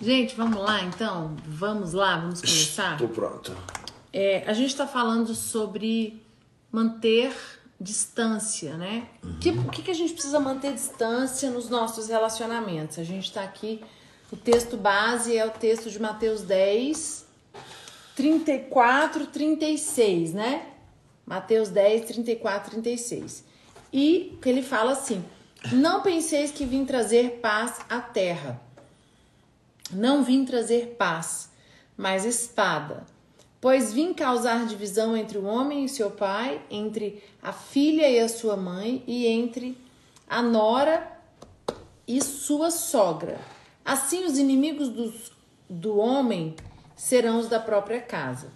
Gente, vamos lá então? Vamos lá, vamos começar? Estou pronto. É, a gente está falando sobre manter distância, né? Que- o que, que a gente precisa manter distância nos nossos relacionamentos? A gente está aqui, o texto base é o texto de Mateus 10, 34, 36, né? Mateus 10, 34, 36. E que ele fala assim: Não penseis que vim trazer paz à terra. Não vim trazer paz, mas espada. Pois vim causar divisão entre o homem e seu pai, entre a filha e a sua mãe, e entre a nora e sua sogra. Assim, os inimigos dos, do homem serão os da própria casa.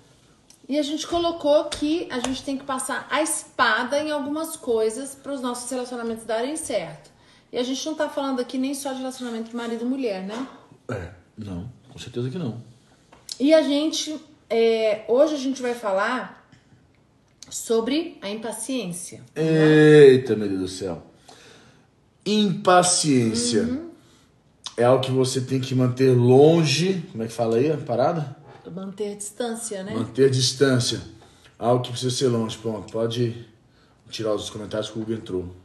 E a gente colocou que a gente tem que passar a espada em algumas coisas para os nossos relacionamentos darem certo. E a gente não tá falando aqui nem só de relacionamento marido e mulher, né? É, não, com certeza que não. E a gente, é, hoje a gente vai falar sobre a impaciência. Eita, meu Deus do céu. Impaciência. É algo que você tem que manter longe. Como é que fala aí a parada? Manter distância, né? Manter distância. Algo que precisa ser longe. Pronto, pode tirar os comentários que o Hugo entrou.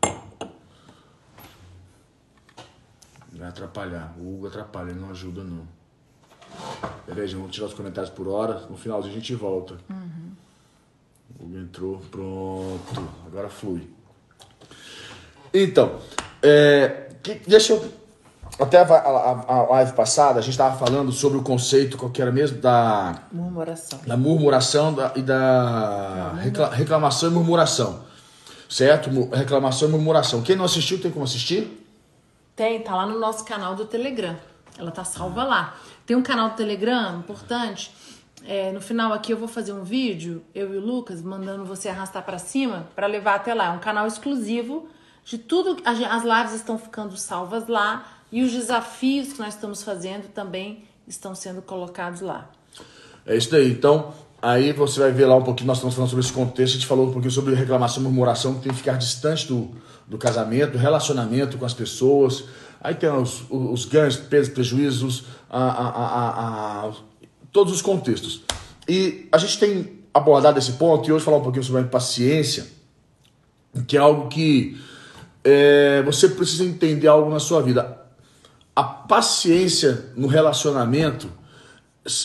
Vai atrapalhar. O Hugo atrapalha, ele não ajuda não. Beleza, vamos tirar os comentários por hora. No finalzinho a gente volta. O Hugo entrou, pronto. Agora flui. Então, é, que- deixa eu. Até a, a- a live passada a gente estava falando sobre o conceito, qual que era mesmo? Da Murmuração. da murmuração da- e da recla- reclamação e murmuração. Certo? Reclamação e murmuração. Quem não assistiu tem como assistir? Tem, tá lá no nosso canal do Telegram. Ela tá salva lá. Tem um canal do Telegram importante. É, no final aqui eu vou fazer um vídeo, eu e o Lucas, mandando você arrastar pra cima pra levar até lá. É um canal exclusivo de tudo. As lives estão ficando salvas lá e os desafios que nós estamos fazendo também estão sendo colocados lá. É isso daí. Então, aí você vai ver lá um pouquinho, nós estamos falando sobre esse contexto, a gente falou um pouquinho sobre reclamação murmuração, que tem que ficar distante do, do casamento, do relacionamento com as pessoas. Aí tem os, os ganhos, perdas, prejuízos, a, a, a, todos os contextos. E a gente tem abordado esse ponto e hoje falar um pouquinho sobre a que é algo que é, você precisa entender algo na sua vida. A paciência no relacionamento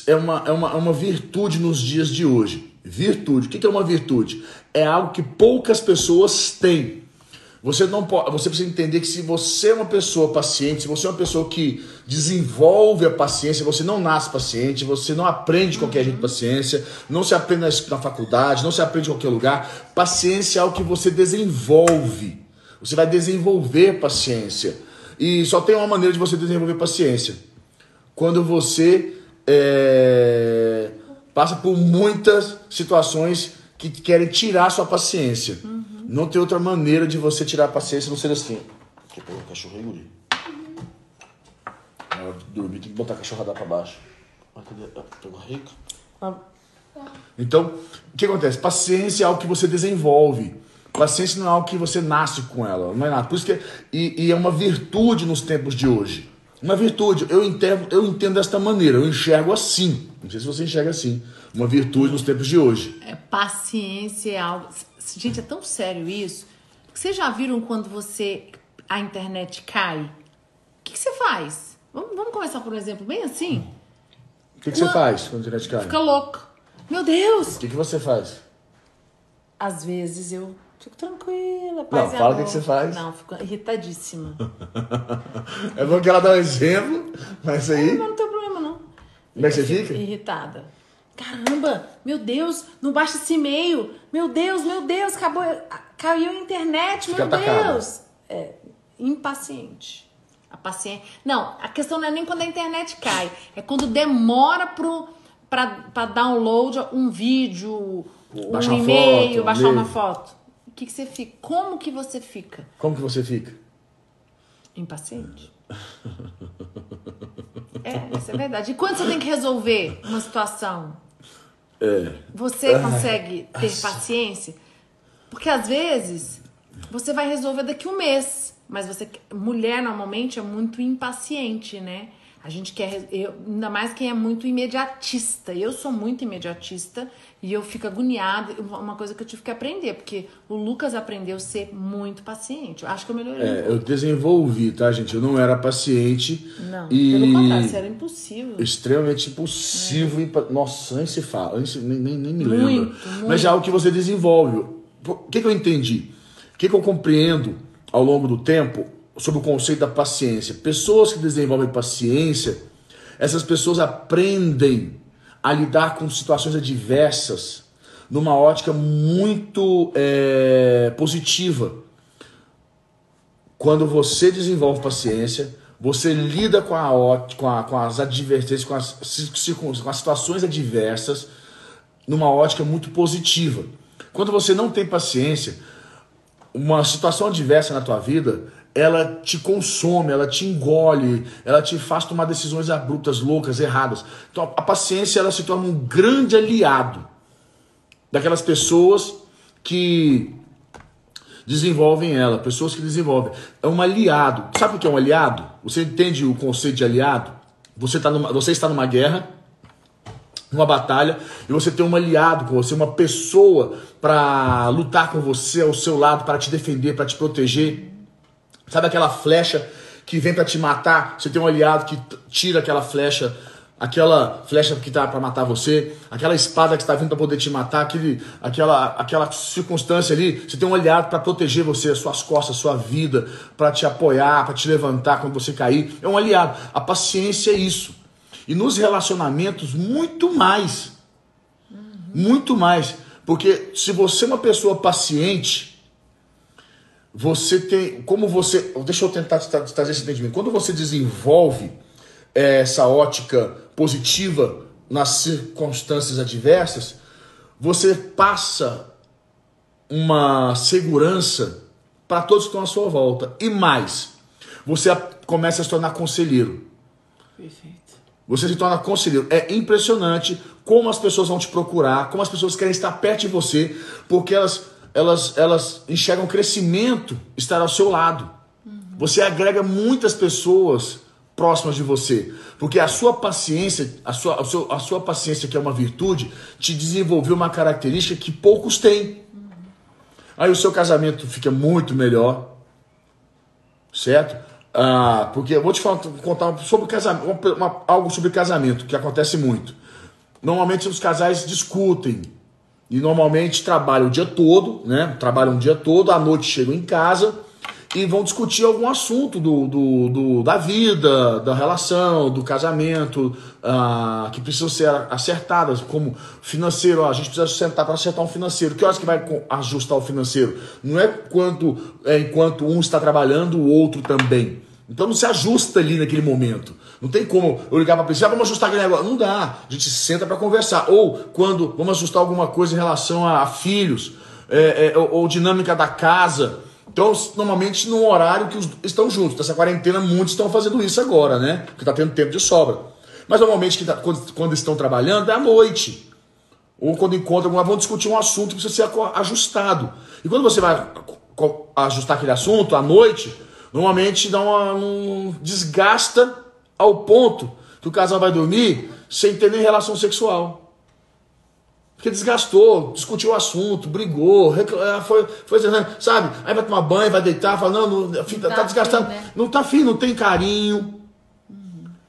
é uma, é uma, é uma virtude nos dias de hoje. Virtude. O que é uma virtude? É algo que poucas pessoas têm. Você não pode, você precisa entender que se você é uma pessoa paciente, se você é uma pessoa que desenvolve a paciência, você não nasce paciente, você não aprende de qualquer jeito paciência, não se aprende na, faculdade, não se aprende em qualquer lugar. Paciência é algo que você desenvolve. Você vai desenvolver paciência. E só tem uma maneira de você desenvolver paciência. Quando você é, passa por muitas situações que querem tirar sua paciência. Não tem outra maneira de você tirar a paciência não ser assim. Quer pegar o cachorro aí, guri? Na hora de dormir tem que botar a cachorrada pra baixo. Ah, cadê? Ah, pegou a rica? Então, o que acontece? Paciência é algo que você desenvolve. Paciência não é algo que você nasce com ela, não é nada. Por isso que é- e, e é uma virtude nos tempos de hoje. Uma virtude, eu entendo, eu entendo desta maneira, eu enxergo assim. Não sei se você enxerga assim. Uma virtude nos tempos de hoje. É, paciência é algo. Gente, é tão sério isso. Vocês já viram quando você. a internet cai? O que, que você faz? Vamos, vamos começar por um exemplo bem assim? O que, que você Uma- faz quando a internet cai? Fica louco. Meu Deus! O que, que você faz? Às vezes eu fico tranquila. Paz Não, fala o que que você faz. Não, fico irritadíssima. É bom que ela dá um exemplo, mas aí. Mas não tem problema, não. Como é que você fica? Irritada. Caramba, meu Deus, não baixa esse e-mail. Meu Deus, meu Deus, acabou, caiu a internet, meu. Deus. É, impaciente. A paciência. Não, a questão não é nem quando a internet cai, é quando demora pro para download um vídeo, um Baixar uma e-mail, foto, baixar uma foto. O que, que você fica? Como que você fica? Como que você fica? Impaciente. É, isso é verdade. E quando você tem que resolver uma situação, É. você consegue ter paciência? Porque às vezes você vai resolver daqui um mês, mas você, mulher normalmente é muito impaciente, né? A gente quer, eu, ainda mais quem é muito imediatista. Eu sou muito imediatista e eu fico agoniada. Uma coisa que eu tive que aprender, porque o Lucas aprendeu a ser muito paciente. Eu acho que eu melhorei. É, eu desenvolvi, tá, gente? Eu não era paciente. Não, e... pelo contrário, isso era impossível. Extremamente impossível. É. Impa... Nossa, nem se fala, nem, nem, nem me lembro. Muito, Mas é algo que você desenvolve. O que, que eu entendi? O que, que eu compreendo ao longo do tempo? Sobre o conceito da paciência. Pessoas que desenvolvem paciência, essas pessoas aprendem a lidar com situações adversas numa ótica muito é, positiva. Quando você desenvolve paciência, você lida com, a, com, a, com as advertências, com as, com as situações adversas numa ótica muito positiva. Quando você não tem paciência, uma situação adversa na tua vida, ela te consome, ela te engole, ela te faz tomar decisões abruptas, loucas, erradas. Então a paciência ela se torna um grande aliado daquelas pessoas que desenvolvem ela, pessoas que desenvolvem. É um aliado. Sabe o que é um aliado? Você entende o conceito de aliado? Você, tá numa, você está numa guerra, numa batalha, e você tem um aliado com você, uma pessoa para lutar com você ao seu lado, para te defender, para te proteger. Sabe aquela flecha que vem para te matar? Você tem um aliado que tira aquela flecha, aquela flecha que tá para matar você, aquela espada que está vindo para poder te matar, aquele, aquela, aquela circunstância ali. Você tem um aliado para proteger você, as suas costas, a sua vida, para te apoiar, para te levantar quando você cair. É um aliado. A paciência é isso. E nos relacionamentos, muito mais. Muito mais. Porque se você é uma pessoa paciente, você tem. Como você. Deixa eu tentar trazer esse entendimento. Quando você desenvolve é, essa ótica positiva nas circunstâncias adversas, você passa uma segurança para todos que estão à sua volta. E mais, você começa a se tornar conselheiro. Perfeito. Você se torna conselheiro. É impressionante como as pessoas vão te procurar, como as pessoas querem estar perto de você, porque elas elas, elas enxergam crescimento estar ao seu lado. Você agrega muitas pessoas próximas de você, porque a sua paciência, a sua, a a sua paciência que é uma virtude, te desenvolveu uma característica que poucos têm. Aí o seu casamento fica muito melhor, certo? Ah, porque eu vou te falar, contar sobre casamento, uma, algo sobre casamento que acontece muito. Normalmente os casais discutem, e normalmente trabalham o dia todo, né? Trabalham o dia todo, à noite chegam em casa e vão discutir algum assunto do, do, do da vida, da relação, do casamento, uh, que precisam ser acertadas, como financeiro. a gente precisa sentar para acertar um financeiro. Que horas que vai ajustar o financeiro? Não é quanto é, enquanto um está trabalhando, o outro também. Então não se ajusta ali naquele momento. Não tem como eu ligar para a pessoa, ah, vamos ajustar aquele negócio. Não dá. A gente senta para conversar. Ou quando vamos ajustar alguma coisa em relação a, a filhos, é, é, ou, ou, dinâmica da casa. Então, normalmente num horário que os, estão juntos. Nessa quarentena, muitos estão fazendo isso agora, né? Porque está tendo tempo de sobra. Mas normalmente, tá, quando, quando, estão trabalhando, é à noite. Ou quando encontram, vão discutir um assunto que precisa ser ajustado. E quando você vai ajustar aquele assunto à noite Normalmente dá uma, um, desgasta ao ponto que o casal vai dormir sem ter nem relação sexual. Porque desgastou, discutiu o assunto, brigou, reclamou, foi, foi sabe? Aí vai tomar banho, vai deitar, fala, não, não, tá, tá desgastando. Afim, né? Não tá afim, não tem carinho.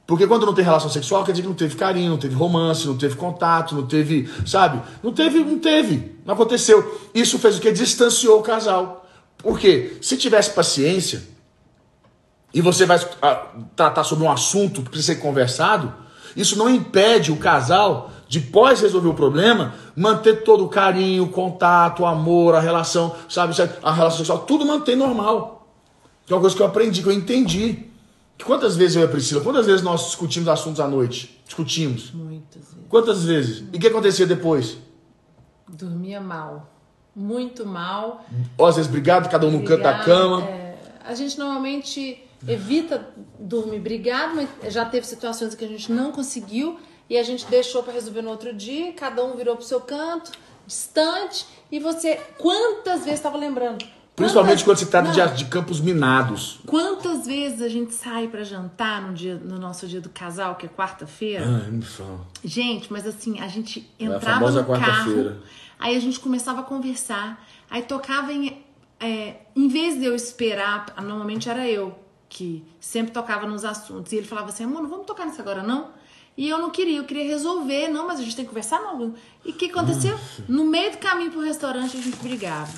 Porque quando não tem relação sexual, quer dizer que não teve carinho, não teve romance, não teve contato, não teve, sabe? Não teve, não teve, não aconteceu. Isso fez o que? Distanciou o casal. Por quê? Se tivesse paciência, e você vai tratar sobre um assunto que precisa ser conversado, isso não impede o casal, depois de resolver o problema, manter todo o carinho, o contato, o amor, a relação, sabe, a relação sexual, tudo mantém normal. Que é uma coisa que eu aprendi, que eu entendi. Que quantas vezes eu e a Priscila, quantas vezes nós discutimos assuntos à noite? Discutimos. Muitas vezes. Quantas vezes? E o que acontecia depois? Dormia mal. Muito mal. Ou às vezes brigado, cada um no canto da cama. É, a gente normalmente evita dormir brigado, mas já teve situações que a gente não conseguiu e a gente deixou para resolver no outro dia, cada um virou pro seu canto, distante, e você quantas vezes estava lembrando? Principalmente Quantas- quando se trata de, de campos minados. Quantas vezes a gente sai pra jantar no dia no nosso dia do casal, que é quarta-feira? Ai, me fala. Gente, mas assim, a gente É a entrava no carro, aí a gente começava a conversar, aí tocava em. é, em vez de eu esperar, normalmente era eu que sempre tocava nos assuntos. E ele falava assim, amor, não vamos tocar nisso agora, não? E eu não queria, eu queria resolver, não, mas a gente tem que conversar, não. E o que aconteceu? No meio do caminho pro restaurante a gente brigava.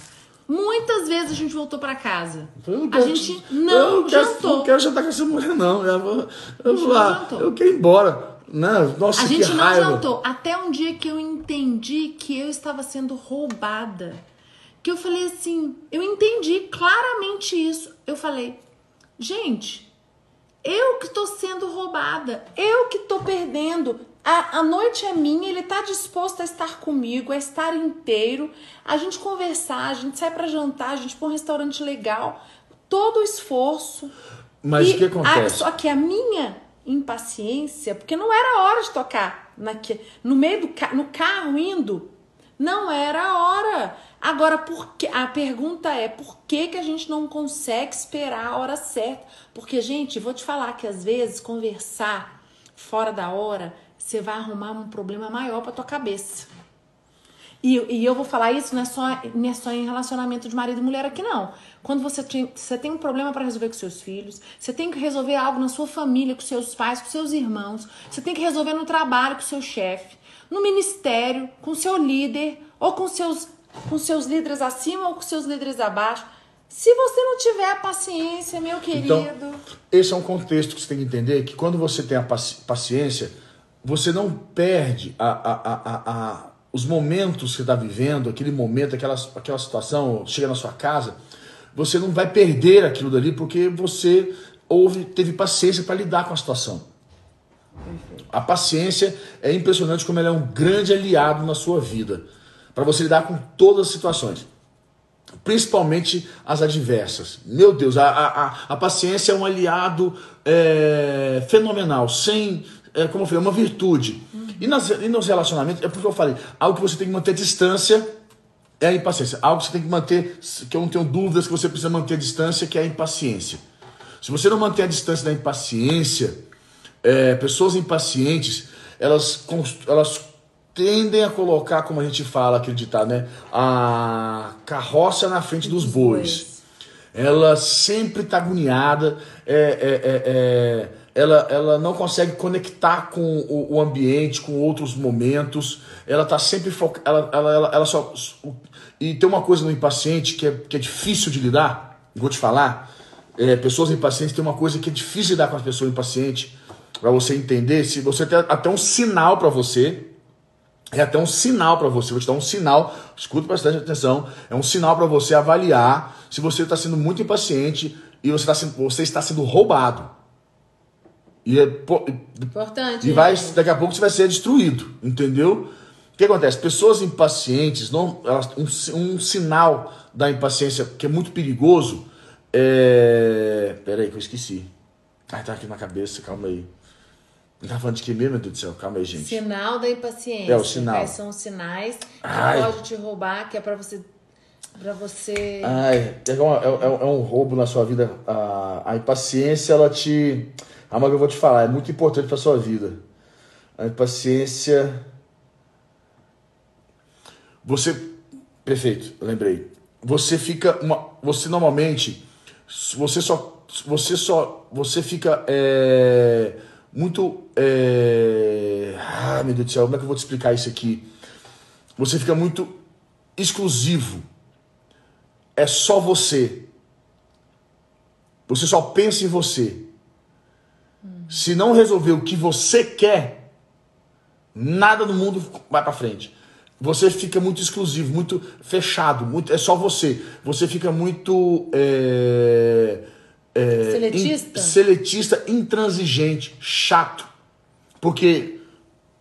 Muitas vezes a gente voltou pra casa. Eu não A quero- gente eu não quero, jantou. Não quero jantar com essa mulher, não. Eu, vou, eu, vou lá, eu quero ir embora. Não, nossa, A gente não raiva. jantou. Até um dia que eu entendi que eu estava sendo roubada. Que eu falei assim, eu entendi claramente isso. Eu falei, gente, eu que tô sendo roubada, eu que tô perdendo. A, a noite é minha, ele tá disposto a estar comigo, a estar inteiro, a gente conversar, a gente sai pra jantar, a gente põe um restaurante legal, todo o esforço. Mas o que acontece? a- só que a minha impaciência, porque não era hora de tocar naque, no meio do no carro indo, não era a hora. Agora, que, a pergunta é por que, que a gente não consegue esperar a hora certa? Porque, gente, vou te falar que às vezes conversar fora da hora, você vai arrumar um problema maior pra tua cabeça. E, e eu vou falar isso não é, só, não é só em relacionamento de marido e mulher aqui, não. Quando você tem, você tem um problema para resolver com seus filhos, você tem que resolver algo na sua família, com seus pais, com seus irmãos, você tem que resolver no trabalho com seu chefe, no ministério, com seu líder, ou com seus, com seus líderes acima ou com seus líderes abaixo. Se você não tiver a paciência, meu querido. Então, esse é um contexto que você tem que entender que quando você tem a paci- paciência, você não perde a, a, a- os momentos que você está vivendo, aquele momento, aquela, aquela situação, chega na sua casa, você não vai perder aquilo dali porque você houve, teve paciência para lidar com a situação. A paciência é impressionante como ela é um grande aliado na sua vida, para você lidar com todas as situações principalmente as adversas. Meu Deus, a, a, a, paciência é um aliado é, fenomenal, sem, é, como eu falei, uma virtude. E, nas, e nos relacionamentos, é porque eu falei, algo que você tem que manter distância é a impaciência. Algo que você tem que manter, que eu não tenho dúvidas que você precisa manter distância, que é a impaciência. Se você não manter a distância da impaciência, é, pessoas impacientes, elas, elas tendem a colocar, como a gente fala, acreditar, né? A carroça na frente dos bois. Ela sempre está agoniada, é, é, é, é, ela, ela não consegue conectar com o, o ambiente, com outros momentos, ela está sempre focada, ela, ela, ela, ela só... E tem uma coisa no impaciente que é, que é difícil de lidar, vou te falar, é, pessoas impacientes tem uma coisa que é difícil lidar com as pessoas impacientes, para você entender, se você tem até um sinal para você, é até um sinal para você, vou te dar um sinal, escuta bastante atenção, é um sinal para você avaliar se você está sendo muito impaciente e você, tá sendo, você está sendo roubado. E, é, Importante. e vai, daqui a pouco você vai ser destruído, entendeu? O que acontece? Pessoas impacientes, não, elas- um, um sinal da impaciência que é muito perigoso é. Peraí, que eu esqueci. Ai, tá aqui na cabeça, calma aí. Tá falando de que mesmo, meu Deus do céu? Calma aí, gente. Sinal da impaciência. É, o sinal. Quais são os sinais que Ai. pode te roubar, que é pra você. Pra você. Ai, é, uma- é- é- é um roubo na sua vida. A, a impaciência, ela te. Ah, mas eu vou te falar, é muito importante pra sua vida. A impaciência. Você. Perfeito, lembrei. Você fica. Uma, você normalmente. Você só. Você só. Você fica. é, muito. É, ah, meu Deus do céu, como é que eu vou te explicar isso aqui? Você fica muito exclusivo é só você. Você só pensa em você. Se não resolver o que você quer, nada no mundo vai para frente. Você fica muito exclusivo, muito fechado, muito é só você. Você fica muito é, é, Seletista? in- seletista, intransigente, chato, porque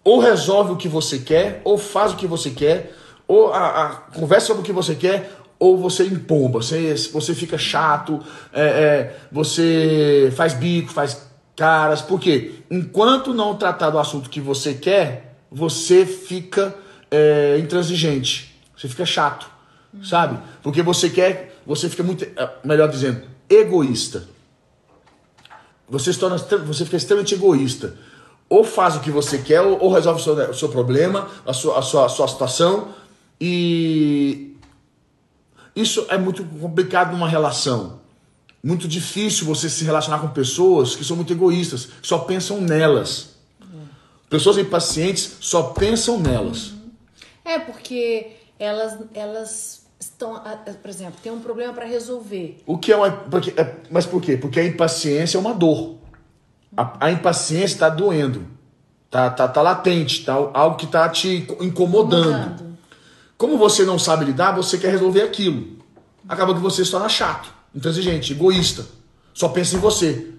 ou resolve o que você quer, ou faz o que você quer, ou a, a- conversa sobre o que você quer, ou você empomba, você, você fica chato, é, é, você faz bico, faz caras, porque enquanto não tratar do assunto que você quer, você fica é, intransigente, você fica chato, sabe? Porque você quer você fica muito, é, melhor dizendo, egoísta. Você, se torna, você fica extremamente egoísta. Ou faz o que você quer, ou, resolve o seu, o seu problema, a sua, a, sua, a sua situação. E isso é muito complicado numa relação. Muito difícil você se relacionar com pessoas que são muito egoístas, que só pensam nelas. Pessoas impacientes só pensam nelas. É, porque elas, elas estão, por exemplo, tem um problema para resolver. O que é uma. Porque, é, mas por quê? Porque a impaciência é uma dor. A, a impaciência está doendo. Tá, tá, tá latente, tá algo que está te incomodando. incomodando. Como você não sabe lidar, você quer resolver aquilo. Acaba que você se torna chato, intransigente, egoísta. Só pensa em você.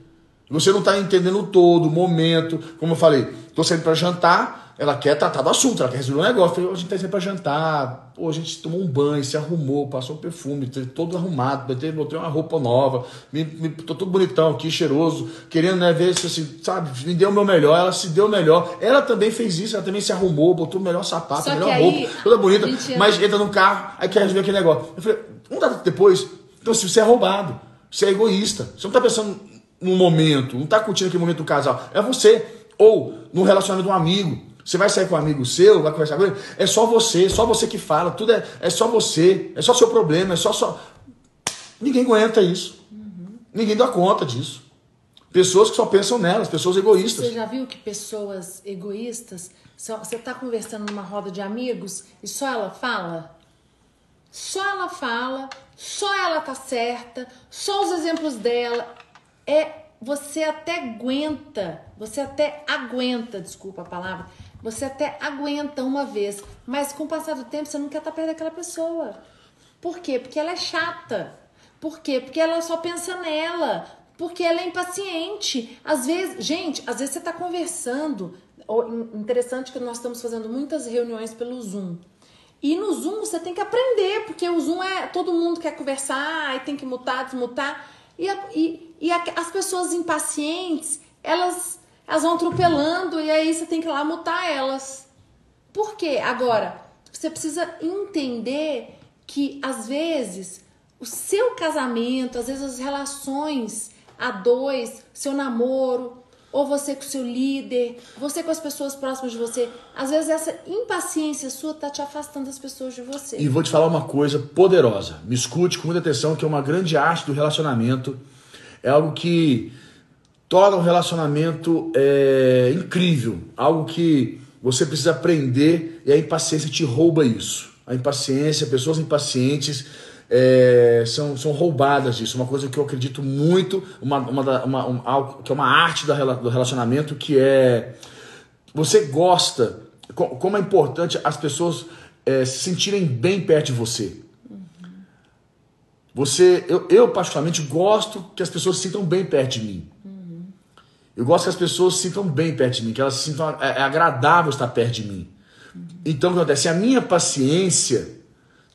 Você não está entendendo todo, o momento. Como eu falei, estou saindo para jantar, ela quer tratar do assunto, ela quer resolver um negócio. Falei, a gente está saindo para jantar, pô, a gente tomou um banho, se arrumou, passou um perfume, todo arrumado, botei, botei uma roupa nova, me, me, tô todo bonitão aqui, cheiroso, querendo né, ver se, assim, sabe, me deu o meu melhor, ela se deu o melhor. Ela também fez isso, ela também se arrumou, botou o melhor sapato, a melhor roupa, toda bonita, mas entra no carro, aí quer resolver aquele negócio. Eu falei, um dado depois, então se você é roubado, você é egoísta, você não está pensando no momento, não está curtindo aquele momento do casal, é você. Ou no relacionamento de um amigo. Você vai sair com um amigo seu, vai conversar com ele, é só você, só você que fala, tudo é, é só você, é só seu problema, é só só. Ninguém aguenta isso. Uhum. Ninguém dá conta disso. Pessoas que só pensam nelas, pessoas egoístas. Você já viu que pessoas egoístas, você está conversando numa roda de amigos e só ela fala? Só ela fala, só ela tá certa, só os exemplos dela é você até aguenta, você até aguenta, desculpa a palavra, você até aguenta uma vez, mas com o passar do tempo você não quer estar perto daquela pessoa. Por quê? Porque ela é chata. Por quê? Porque ela só pensa nela. Porque ela é impaciente. Às vezes, gente, às vezes você está conversando. Interessante que nós estamos fazendo muitas reuniões pelo Zoom. E no Zoom você tem que aprender, porque o Zoom é todo mundo quer conversar, e tem que mutar, desmutar. E, e, e as pessoas impacientes, elas, elas vão atropelando e aí você tem que ir lá mutar elas. Por quê? Agora, você precisa entender que às vezes o seu casamento, às vezes as relações a dois, seu namoro, ou você com o seu líder, você com as pessoas próximas de você. Às vezes essa impaciência sua tá te afastando das pessoas de você. E vou te falar uma coisa poderosa. Me escute com muita atenção, que é uma grande arte do relacionamento. É algo que torna um relacionamento é, incrível. Algo que você precisa aprender e a impaciência te rouba isso. A impaciência, pessoas impacientes é, são, são roubadas disso. Uma coisa que eu acredito muito, uma, uma, uma, uma algo, que é uma arte do relacionamento, que é você gosta, como é importante as pessoas é, se sentirem bem perto de você. Você, eu, eu particularmente gosto que as pessoas se sintam bem perto de mim. Eu gosto que as pessoas se sintam bem perto de mim, que elas se sintam é, é agradável estar perto de mim. Então o que acontece? A minha paciência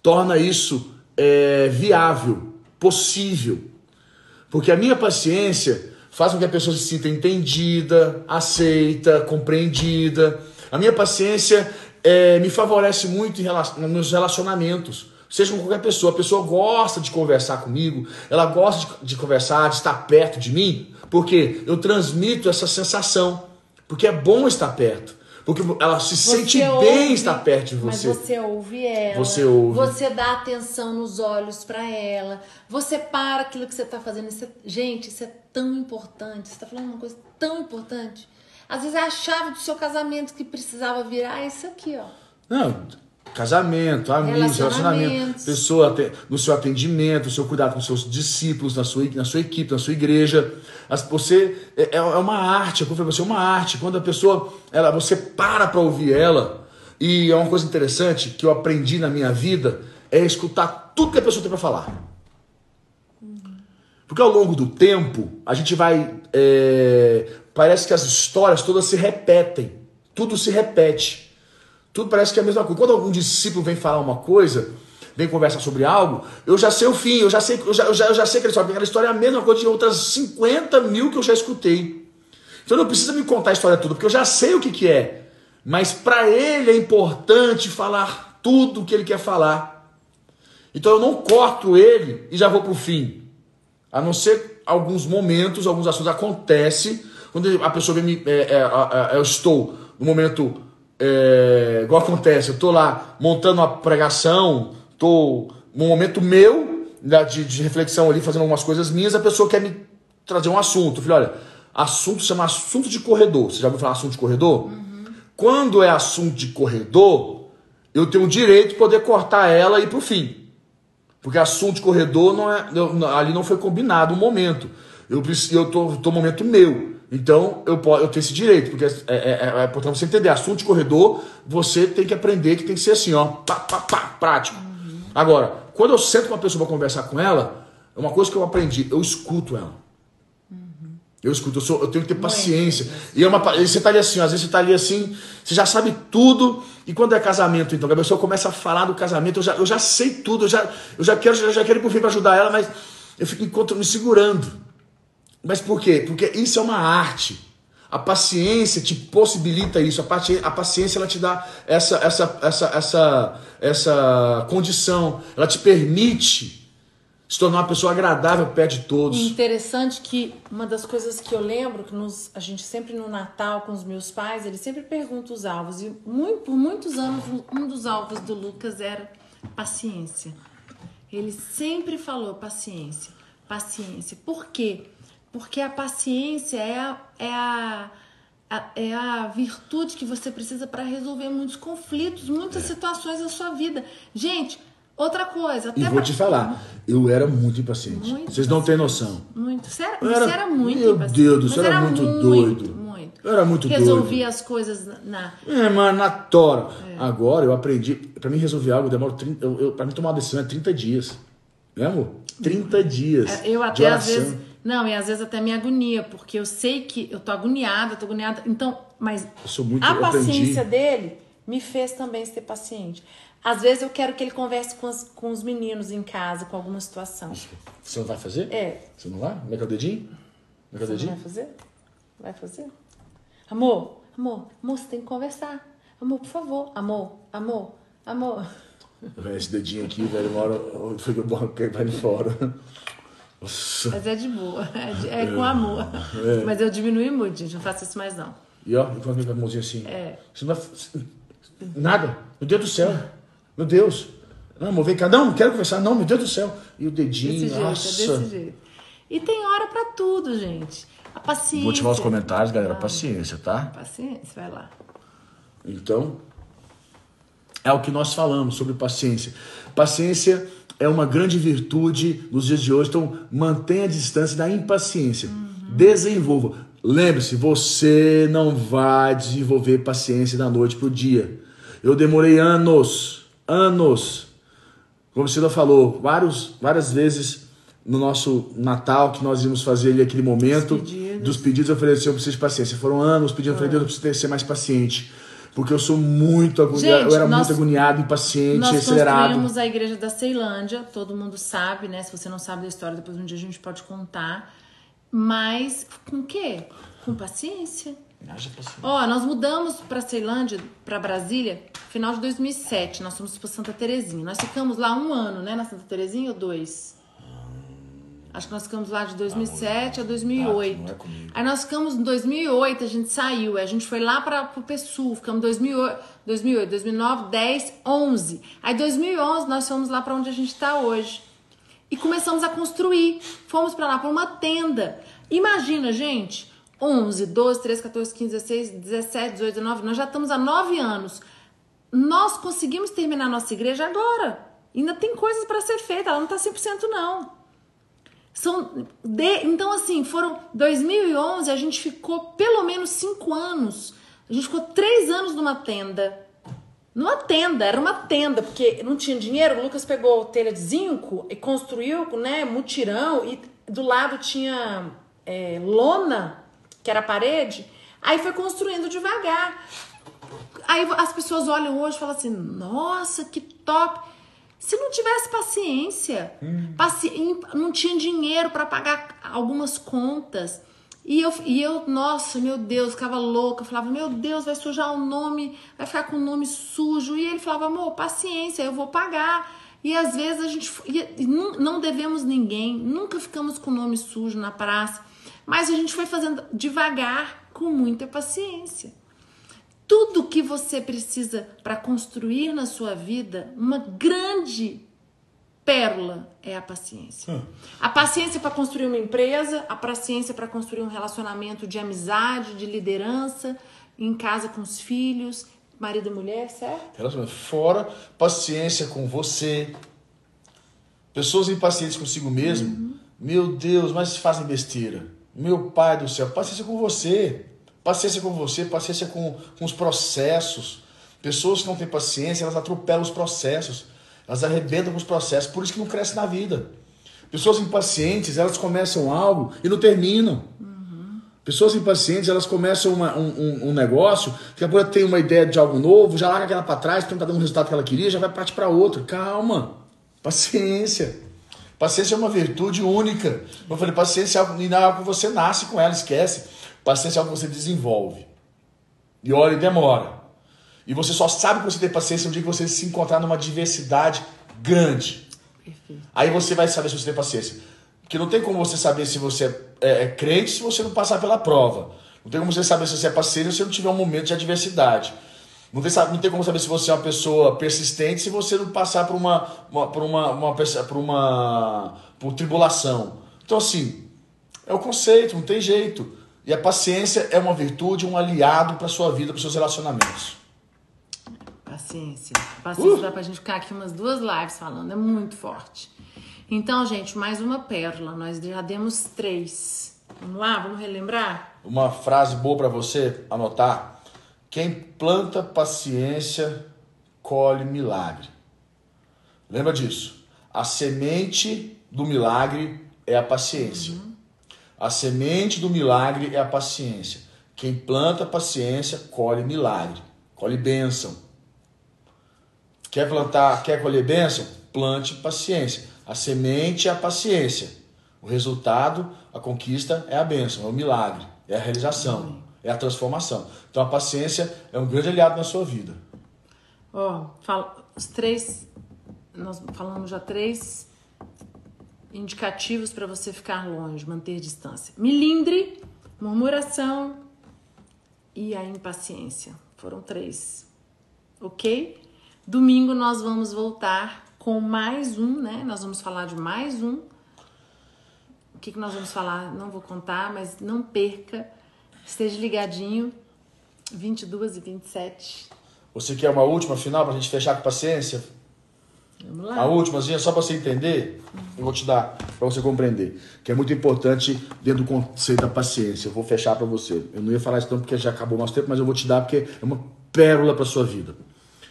torna isso é, viável, possível. Porque a minha paciência faz com que a pessoa se sinta entendida, aceita, compreendida. A minha paciência é, me favorece muito nos meus relacionamentos. Seja com qualquer pessoa, a pessoa gosta de conversar comigo, ela gosta de, de conversar, de estar perto de mim, porque eu transmito essa sensação, porque é bom estar perto. Porque ela se você sente ouve, bem estar perto de você. Mas você ouve ela. Você ouve. Você dá atenção nos olhos para ela. Você para aquilo que você está fazendo. Isso é, gente, isso é tão importante. Você está falando uma coisa tão importante. Às vezes é a chave do seu casamento que precisava virar isso aqui, ó. Não, Casamento, amigos, relacionamento, pessoa no seu atendimento, no seu cuidado com seus discípulos, na sua, na sua equipe, na sua igreja. Você é, é uma arte, eu você é uma arte. Quando a pessoa, ela, você para para ouvir ela, e é uma coisa interessante que eu aprendi na minha vida, é escutar tudo que a pessoa tem para falar. Porque ao longo do tempo, a gente vai. É, parece que as histórias todas se repetem. Tudo se repete. Tudo parece que é a mesma coisa. Quando algum discípulo vem falar uma coisa, vem conversar sobre algo, eu já sei o fim, eu já sei, eu já, eu já, eu já sei aquela história. Aquela história é a mesma coisa de outras 50 mil que eu já escutei. Então não precisa me contar a história toda, porque eu já sei o que, que é. Mas para ele é importante falar tudo o que ele quer falar. Então eu não corto ele e já vou pro fim. A não ser alguns momentos, alguns assuntos acontece quando a pessoa vem me. É, é, é, eu estou no momento. É, igual acontece, eu estou lá montando uma pregação, estou num momento meu de, de, reflexão ali, fazendo algumas coisas minhas, a pessoa quer me trazer um assunto. Eu falei, olha, assunto chama assunto de corredor. Você já ouviu falar assunto de corredor? Uhum. Quando é assunto de corredor, eu tenho o direito de poder cortar ela e ir pro fim. Porque assunto de corredor não é, ali não foi combinado o um momento. Eu eu tô, tô momento meu. Então eu eu tenho esse direito, porque é, é, é, é portanto você entender assunto de corredor, você tem que aprender que tem que ser assim, ó, pá, pá, pá, prático. Uhum. Agora, quando eu sento com uma pessoa para conversar com ela, é uma coisa que eu aprendi, eu escuto ela. Eu escuto, eu, sou, eu tenho que ter paciência. E é uma, você tá ali assim, às vezes você tá ali assim, você já sabe tudo. E quando é casamento, então, a pessoa começa a falar do casamento, eu já, eu já sei tudo, eu já, eu já quero, já, já quero ir pro fim para ajudar ela, mas eu fico encontro, me segurando. Mas por quê? Porque isso é uma arte. A paciência te possibilita isso. A paciência, ela te dá essa, essa, essa, essa, essa condição. Ela te permite se tornar uma pessoa agradável perto de todos. Interessante que uma das coisas que eu lembro, que nos, a gente sempre no Natal com os meus pais, eles sempre perguntam os alvos. E muito, por muitos anos, um dos alvos do Lucas era paciência. Ele sempre falou paciência, paciência. Por quê? Porque a paciência é a, é a, a é a virtude que você precisa para resolver muitos conflitos, muitas é. situações da sua vida. Gente, Outra coisa, até E vou pra... te falar, eu era muito impaciente. Muito Vocês não têm noção. Muito. Você era, era, você era muito Meu impaciente. Deus do céu, era, era muito, muito doido. Muito. Eu era muito Resolvia doido. Resolvia as coisas na. É, mano, na tora. É. Agora eu aprendi. Pra mim resolver algo demora 30. Eu, eu, pra mim tomar uma decisão é 30 dias. Né, amor? 30 dias. É, eu até às vezes. Não, e às vezes até me agonia, porque eu sei que eu tô agoniada, tô agoniada. Então, mas eu a paciência dele me fez também ser paciente. Às vezes eu quero que ele converse com, as, com os meninos em casa, com alguma situação. Você não vai fazer? É. Você não vai? Vai com o dedinho? Vai com o dedinho? vai fazer? Vai fazer? Amor, amor, amor, você tem que conversar. Amor, por favor. Amor, amor, amor. Esse dedinho aqui, velho, uma hora fica bom que vai fora. Nossa. Mas é de boa, é, de, é com amor. É. Mas eu diminui muito, gente, não faço isso mais não. E ó, e quando a mãozinha assim? É. Você não vai... Nada. Meu Deus do céu. Meu Deus. Não, amor, vem cá. Não, não quero conversar. Não, meu Deus do céu. E o dedinho, desse jeito, nossa. É desse jeito. E tem hora para tudo, gente. A paciência. Vou ativar os comentários, galera. Paciência, tá? Paciência, vai lá. Então, é o que nós falamos sobre paciência. Paciência é uma grande virtude nos dias de hoje. Então, mantenha a distância da impaciência. Uhum. Desenvolva. Lembre-se, você não vai desenvolver paciência da noite para o dia. Eu demorei anos anos. Como Cida falou, vários, várias vezes no nosso Natal que nós íamos fazer ali aquele momento pedidos. dos pedidos, eu falei assim, eu preciso de paciência. Foram anos pedindo, eu falei, Deus, eu preciso ser mais paciente. Porque eu sou muito agoniado, Gente, eu era nós, muito agoniado, impaciente, nós acelerado. Nós construímos a igreja da Ceilândia, todo mundo sabe, né? Se você não sabe da história, depois um dia a gente pode contar. Mas com o quê? Com paciência. Ó, nós mudamos para Ceilândia, para Brasília, final de 2007. Nós fomos para Santa Terezinha. Nós ficamos lá um ano, né, na Santa Terezinha ou dois? Acho que nós ficamos lá de 2007 ah, a 2008. Ah, é aí nós ficamos em 2008, a gente saiu. A gente foi lá para o PSUL, ficamos 2008, 2008, 2009, 10, 11. Aí 2011 nós fomos lá para onde a gente está hoje. E começamos a construir. Fomos para lá para uma tenda. Imagina, gente, 11, 12, 13, 14, 15, 16, 17, 18, 19, nós já estamos há 9 anos. Nós conseguimos terminar nossa igreja agora. Ainda tem coisas para ser feitas, ela não está 100% não. São de, então assim, foram 2011, a gente ficou pelo menos 5 anos. A gente ficou 3 anos numa tenda. Numa tenda, era uma tenda, porque não tinha dinheiro. O Lucas pegou telha de zinco e construiu, né, mutirão e do lado tinha é, lona que era parede, aí foi construindo devagar. Aí as pessoas olham hoje e falam assim: nossa, que top! Se não tivesse paciência, hum. paci não tinha dinheiro para pagar algumas contas. E eu, e eu, nossa, meu Deus, ficava louca. Eu falava, meu Deus, vai sujar o nome, vai ficar com o nome sujo. E ele falava, amor, paciência, eu vou pagar. E às vezes a gente e não devemos ninguém, nunca ficamos com o nome sujo na praça, mas a gente foi fazendo devagar, com muita paciência. Tudo que você precisa para construir na sua vida uma grande pérola é a paciência. Hum. A paciência para construir uma empresa, a paciência para construir um relacionamento de amizade, de liderança, em casa com os filhos, marido e mulher, certo? Relacionamento fora, paciência com você. Pessoas impacientes consigo mesmo, uhum. meu Deus, mas fazem besteira. Meu pai do céu, paciência com você. Paciência com você, paciência com, com os processos. Pessoas que não têm paciência, elas atropelam os processos. Elas arrebentam com os processos. Por isso que não cresce na vida. Pessoas impacientes, elas começam algo e não terminam. Pessoas impacientes, elas começam uma, um, um, negócio, daqui a pouco tem uma ideia de algo novo, já larga aquela para trás, tenta dar um resultado que ela queria, já vai partir para outro. Calma, paciência. Paciência é uma virtude única. Eu falei, paciência é algo, não é algo que você nasce com ela, esquece. Paciência é algo que você desenvolve. E olha, demora. E você só sabe que você tem paciência no dia que você se encontrar numa diversidade grande. Perfeito. Aí você vai saber se você tem paciência. Porque não tem como você saber se você é, é crente se você não passar pela prova. Não tem como você saber se você é paciente se você não tiver um momento de adversidade. Não tem, não tem como saber se você é uma pessoa persistente se você não passar por uma, uma, por uma, uma, por uma por tribulação. Então, assim, é o conceito, não tem jeito. E a paciência é uma virtude, um aliado para sua vida, para seus relacionamentos. Paciência. Paciência uh! dá pra gente ficar aqui umas duas lives falando, é muito forte. Então, gente, mais uma pérola. Nós já demos três. Vamos lá, vamos relembrar? Uma frase boa para você anotar. Quem planta paciência colhe milagre. Lembra disso? A semente do milagre é a paciência. Uhum. A semente do milagre é a paciência. Quem planta paciência colhe milagre, colhe bênção. Quer plantar, quer colher bênção? Plante paciência. A semente é a paciência. O resultado, a conquista é a bênção, é o milagre, é a realização, é a transformação. Então a paciência é um grande aliado na sua vida. Ó, oh, os três, nós falamos já três indicativos para você ficar longe, manter distância: milindre, murmuração e a impaciência. Foram três, ok? Domingo nós vamos voltar com mais um, né? Nós vamos falar de mais um. O que, que nós vamos falar? Não vou contar, mas não perca. Esteja ligadinho. 22 e 27. Você quer uma última final para a gente fechar com paciência? A última, só para você entender, eu vou te dar para você compreender, que é muito importante dentro do conceito da paciência. Eu vou fechar para você. Eu não ia falar isso não porque já acabou o nosso tempo, mas eu vou te dar porque é uma pérola para sua vida.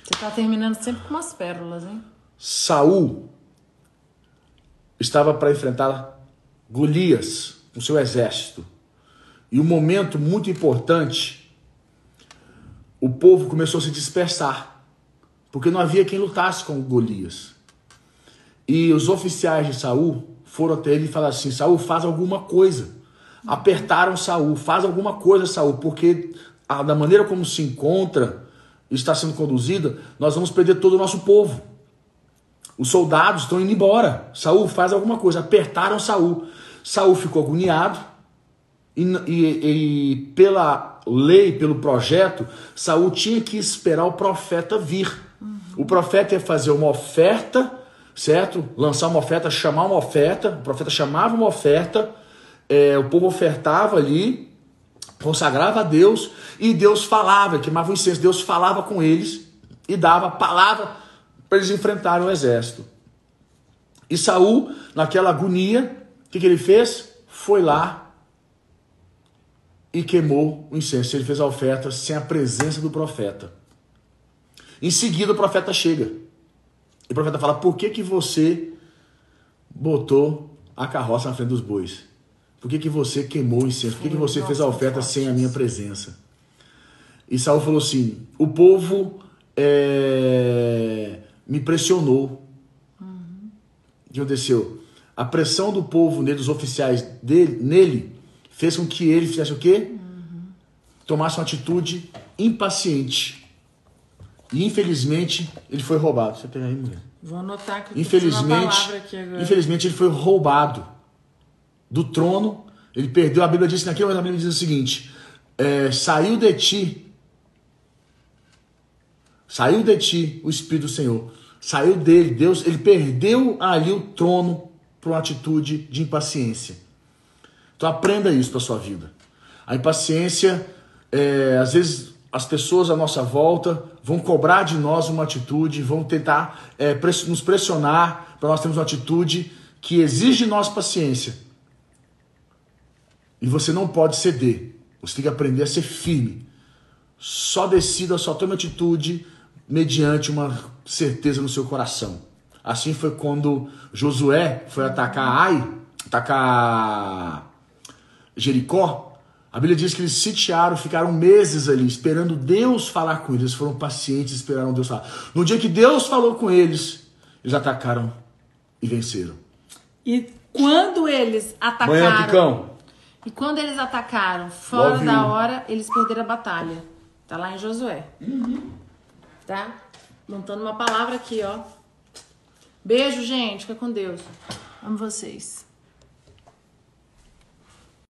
Você está terminando sempre com umas pérolas, hein? Saul estava para enfrentar Golias com seu exército. E um momento muito importante, o povo começou a se dispersar, porque não havia quem lutasse com Golias. E os oficiais de Saul foram até ele e falaram assim: Saul, faz alguma coisa. Apertaram Saul, faz alguma coisa, Saul, porque a, da maneira como se encontra, está sendo conduzida, nós vamos perder todo o nosso povo. Os soldados estão indo embora. Saul faz alguma coisa. Apertaram Saul. Saul ficou agoniado. E, e, e, pela lei, pelo projeto, Saul tinha que esperar o profeta vir. O profeta ia fazer uma oferta, certo? Lançar uma oferta, chamar uma oferta. O profeta chamava uma oferta. É, o povo ofertava ali, consagrava a Deus e Deus falava, queimava o incenso. Deus falava com eles e dava palavra para eles enfrentarem o exército. E Saul, naquela agonia, o que, que ele fez? Foi lá e queimou o incenso. Ele fez a oferta sem a presença do profeta. Em seguida, o profeta chega. E o profeta fala: Por que, que você botou a carroça na frente dos bois? Por que, que você queimou o incenso? Por que, que você fez a oferta sem a minha presença? E Saul falou assim: O povo é, me pressionou. O que aconteceu? A pressão do povo nele, dos oficiais dele, nele, fez com que ele fizesse o quê? Uhum. Tomasse uma atitude impaciente. E infelizmente ele foi roubado. Você tem aí, mulher? Vou anotar que eu Infelizmente, aqui agora. infelizmente ele foi roubado do trono. Ele perdeu. A Bíblia diz naquele momento a Bíblia diz o seguinte: é, saiu de ti, saiu de ti o Espírito do Senhor, saiu dele. Deus, ele perdeu ali o trono por uma atitude de impaciência. Então aprenda isso para sua vida. A impaciência, é, às vezes as pessoas à nossa volta vão cobrar de nós uma atitude, vão tentar é, nos pressionar para nós termos uma atitude que exige de nós paciência. E você não pode ceder. Você tem que aprender a ser firme. Só decida, só tome atitude mediante uma certeza no seu coração. Assim foi quando Josué foi atacar Ai, atacar Jericó. A Bíblia diz que eles sitiaram, ficaram meses ali, esperando Deus falar com eles. Eles foram pacientes, esperaram Deus falar. No dia que Deus falou com eles, eles atacaram e venceram. E quando eles Manhã, atacaram. Picão. E quando eles atacaram fora Love da you. hora, eles perderam a batalha. Tá lá em Josué. Tá? Montando uma palavra aqui, ó. Beijo, gente. Fica com Deus. Amo vocês.